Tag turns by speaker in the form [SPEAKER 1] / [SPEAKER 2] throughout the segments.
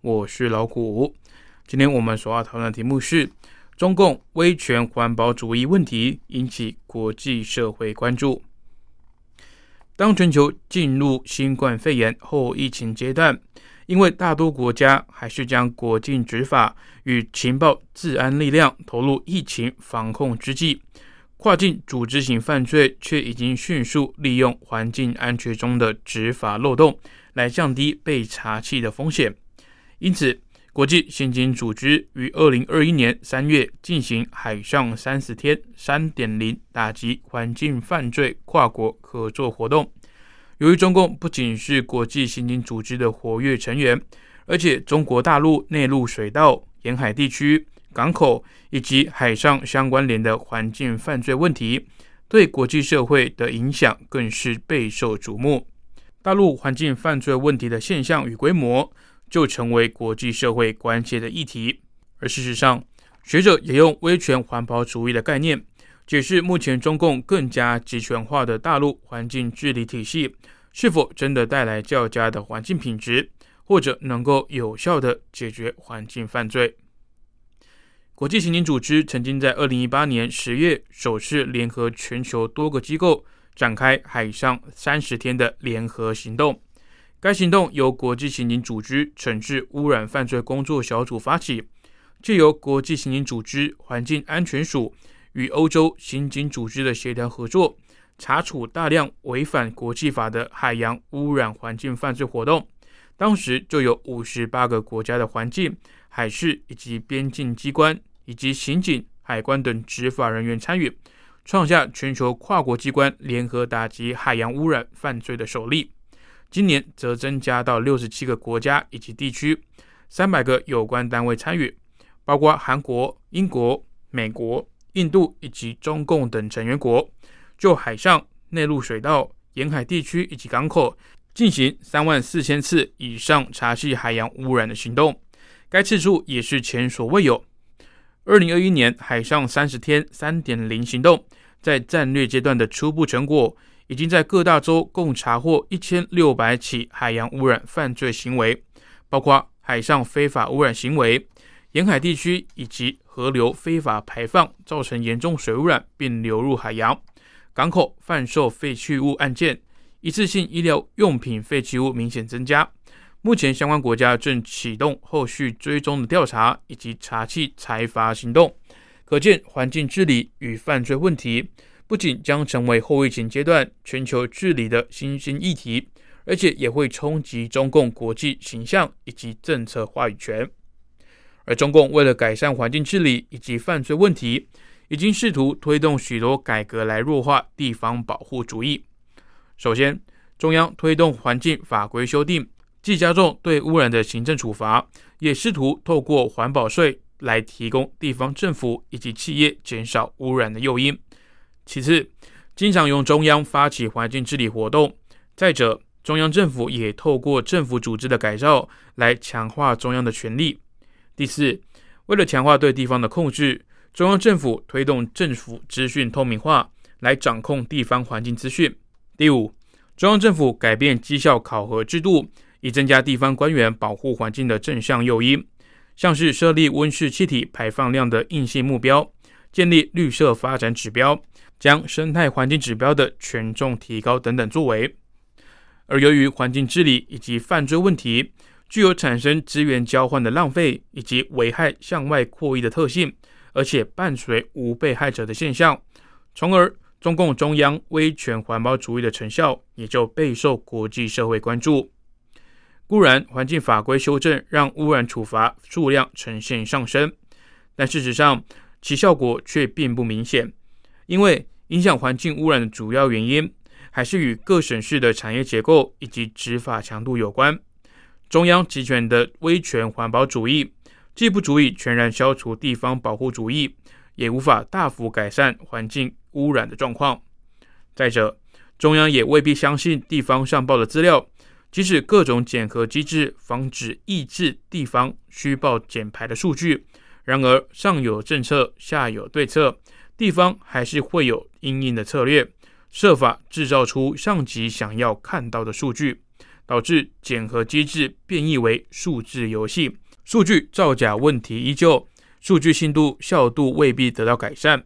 [SPEAKER 1] 我是老谷。今天我们所要讨论的题目是中共威权环保主义问题引起国际社会关注。当全球进入新冠肺炎后疫情阶段，因为大多国家还是将国境执法与情报治安力量投入疫情防控之际。跨境组织型犯罪却已经迅速利用环境安全中的执法漏洞来降低被查缉的风险。因此，国际刑警组织于二零二一年三月进行海上三十天三点零打击环境犯罪跨国合作活动。由于中共不仅是国际刑警组织的活跃成员，而且中国大陆内陆水道、沿海地区。港口以及海上相关联的环境犯罪问题，对国际社会的影响更是备受瞩目。大陆环境犯罪问题的现象与规模，就成为国际社会关切的议题。而事实上，学者也用威权环保主义的概念，解释目前中共更加集权化的大陆环境治理体系，是否真的带来较佳的环境品质，或者能够有效的解决环境犯罪。国际刑警组织曾经在二零一八年十月首次联合全球多个机构展开海上三十天的联合行动。该行动由国际刑警组织惩治污染犯罪工作小组发起，借由国际刑警组织环境安全署与欧洲刑警组织的协调合作，查处大量违反国际法的海洋污染环境犯罪活动。当时就有五十八个国家的环境、海事以及边境机关。以及刑警、海关等执法人员参与，创下全球跨国机关联合打击海洋污染犯罪的首例。今年则增加到六十七个国家以及地区，三百个有关单位参与，包括韩国、英国、美国、印度以及中共等成员国，就海上、内陆水道、沿海地区以及港口进行三万四千次以上查系海洋污染的行动，该次数也是前所未有。二零二一年海上三十天三点零行动，在战略阶段的初步成果，已经在各大洲共查获一千六百起海洋污染犯罪行为，包括海上非法污染行为、沿海地区以及河流非法排放造成严重水污染并流入海洋、港口贩售废弃物案件、一次性医疗用品废弃物明显增加。目前，相关国家正启动后续追踪的调查以及查缉财阀行动。可见，环境治理与犯罪问题不仅将成为后疫情阶段全球治理的新兴议题，而且也会冲击中共国际形象以及政策话语权。而中共为了改善环境治理以及犯罪问题，已经试图推动许多改革来弱化地方保护主义。首先，中央推动环境法规修订。既加重对污染的行政处罚，也试图透过环保税来提供地方政府以及企业减少污染的诱因。其次，经常用中央发起环境治理活动。再者，中央政府也透过政府组织的改造来强化中央的权力。第四，为了强化对地方的控制，中央政府推动政府资讯透明化来掌控地方环境资讯。第五，中央政府改变绩效考核制度。以增加地方官员保护环境的正向诱因，像是设立温室气体排放量的硬性目标，建立绿色发展指标，将生态环境指标的权重提高等等作为。而由于环境治理以及犯罪问题具有产生资源交换的浪费以及危害向外扩移的特性，而且伴随无被害者的现象，从而中共中央威权环保主义的成效也就备受国际社会关注。固然，环境法规修正让污染处罚数量呈现上升，但事实上其效果却并不明显。因为影响环境污染的主要原因，还是与各省市的产业结构以及执法强度有关。中央集权的威权环保主义，既不足以全然消除地方保护主义，也无法大幅改善环境污染的状况。再者，中央也未必相信地方上报的资料，即使各种检核机制防止抑制地方虚报减排的数据，然而上有政策，下有对策，地方还是会有应应的策略，设法制造出上级想要看到的数据，导致检核机制变异为数字游戏，数据造假问题依旧，数据信度效度未必得到改善。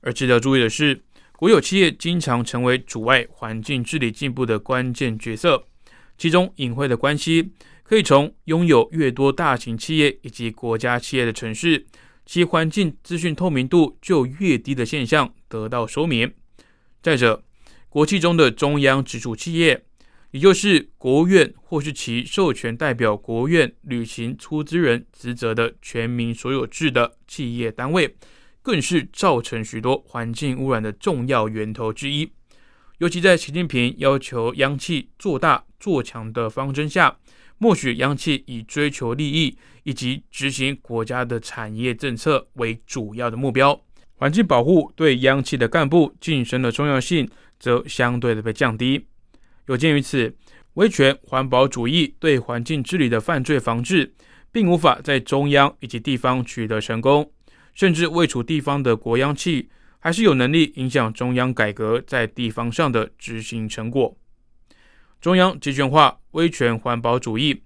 [SPEAKER 1] 而值得注意的是。国有企业经常成为阻碍环境治理进步的关键角色，其中隐晦的关系可以从拥有越多大型企业以及国家企业的城市，其环境资讯透明度就越低的现象得到说明。再者，国企中的中央直属企业，也就是国务院或是其授权代表国务院履行出资人职责的全民所有制的企业单位。更是造成许多环境污染的重要源头之一。尤其在习近平要求央企做大做强的方针下，默许央企以追求利益以及执行国家的产业政策为主要的目标，环境保护对央企的干部晋升的重要性则相对的被降低。有鉴于此，威权环保主义对环境治理的犯罪防治，并无法在中央以及地方取得成功。甚至未处地方的国央企，还是有能力影响中央改革在地方上的执行成果。中央集权化、威权环保主义，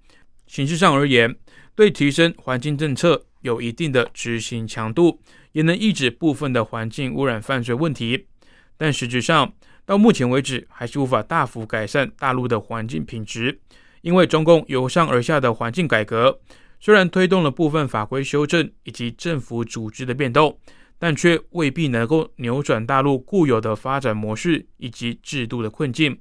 [SPEAKER 1] 形式上而言，对提升环境政策有一定的执行强度，也能抑制部分的环境污染犯罪问题。但实质上，到目前为止，还是无法大幅改善大陆的环境品质，因为中共由上而下的环境改革。虽然推动了部分法规修正以及政府组织的变动，但却未必能够扭转大陆固有的发展模式以及制度的困境。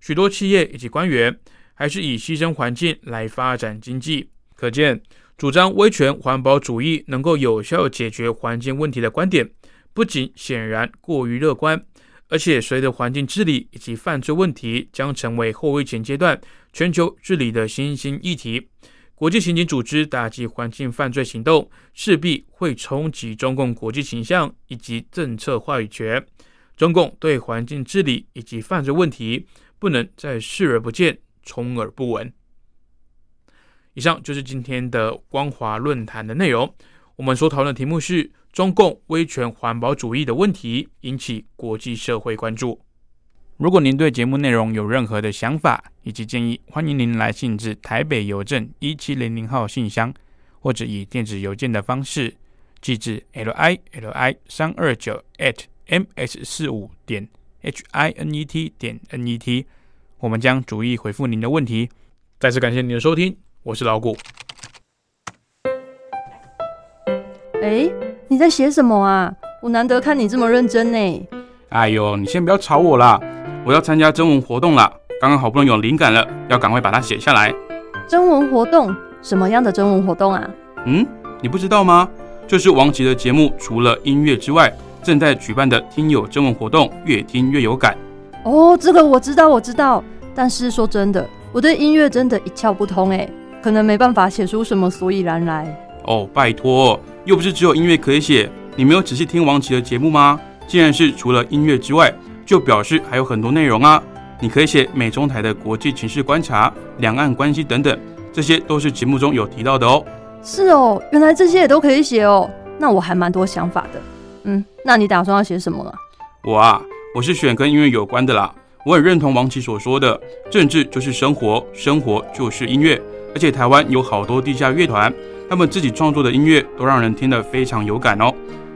[SPEAKER 1] 许多企业以及官员还是以牺牲环境来发展经济。可见，主张威权环保主义能够有效解决环境问题的观点，不仅显然过于乐观，而且随着环境治理以及犯罪问题将成为后威权阶段全球治理的新兴议题。国际刑警组织打击环境犯罪行动势必会冲击中共国际形象以及政策话语权。中共对环境治理以及犯罪问题不能再视而不见、充耳不闻。以上就是今天的光华论坛的内容。我们所讨论的题目是中共威权环保主义的问题引起国际社会关注。如果您对节目内容有任何的想法以及建议，欢迎您来信至台北邮政一七零零号信箱，或者以电子邮件的方式寄至 l i l i 三二九 at m s 四五点 h i n e t 点 n e t，我们将逐一回复您的问题。再次感谢您的收听，我是老谷。
[SPEAKER 2] 哎，你在写什么啊？我难得看你这么认真呢。
[SPEAKER 1] 哎呦，你先不要吵我啦！我要参加征文活动了，刚刚好不容易有灵感了，要赶快把它写下来。
[SPEAKER 2] 征文活动？什么样的征文活动啊？
[SPEAKER 1] 嗯，你不知道吗？就是王琦的节目，除了音乐之外，正在举办的听友征文活动，越听越有感。
[SPEAKER 2] 哦，这个我知道，我知道。但是说真的，我对音乐真的一窍不通哎，可能没办法写出什么所以然来。
[SPEAKER 1] 哦，拜托，又不是只有音乐可以写。你没有仔细听王琦的节目吗？既然是除了音乐之外。就表示还有很多内容啊！你可以写美中台的国际情势观察、两岸关系等等，这些都是节目中有提到的哦。
[SPEAKER 2] 是哦，原来这些也都可以写哦。那我还蛮多想法的。嗯，那你打算要写什么了？
[SPEAKER 1] 我啊，我是选跟音乐有关的啦。我很认同王琦所说的，政治就是生活，生活就是音乐。而且台湾有好多地下乐团，他们自己创作的音乐都让人听得非常有感哦。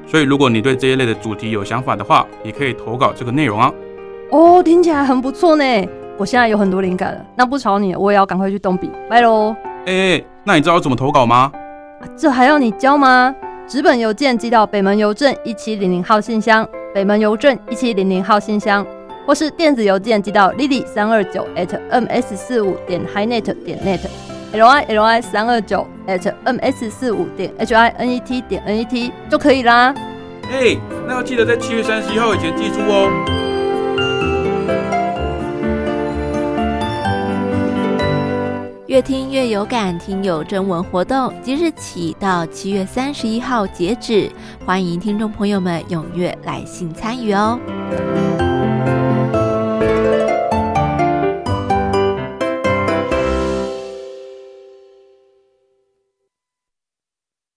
[SPEAKER 1] 所以，如果你对这一类的主题有想法的话，也可以投稿这个内容啊。
[SPEAKER 2] 哦，听起来很不错呢。我现在有很多灵感了，那不吵你，我也要赶快去动笔。拜喽。
[SPEAKER 1] 哎，那你知道怎么投稿吗？
[SPEAKER 2] 这还要你教吗？纸本邮件寄到北门邮政一七零零号信箱，北门邮政一七零零号信箱，或是电子邮件寄到 lily 三二九 at ms 四五点 highnet 点 net。l i l i 三二九 at m s 四五点 h i n e t 点 n e t 就可以啦。
[SPEAKER 1] 哎，那要记得在七月三十一号以前寄出哦。
[SPEAKER 3] 越越听越有感，听友征文活动即日起到七月三十一号截止，欢迎听众朋友们踊跃来信参与哦。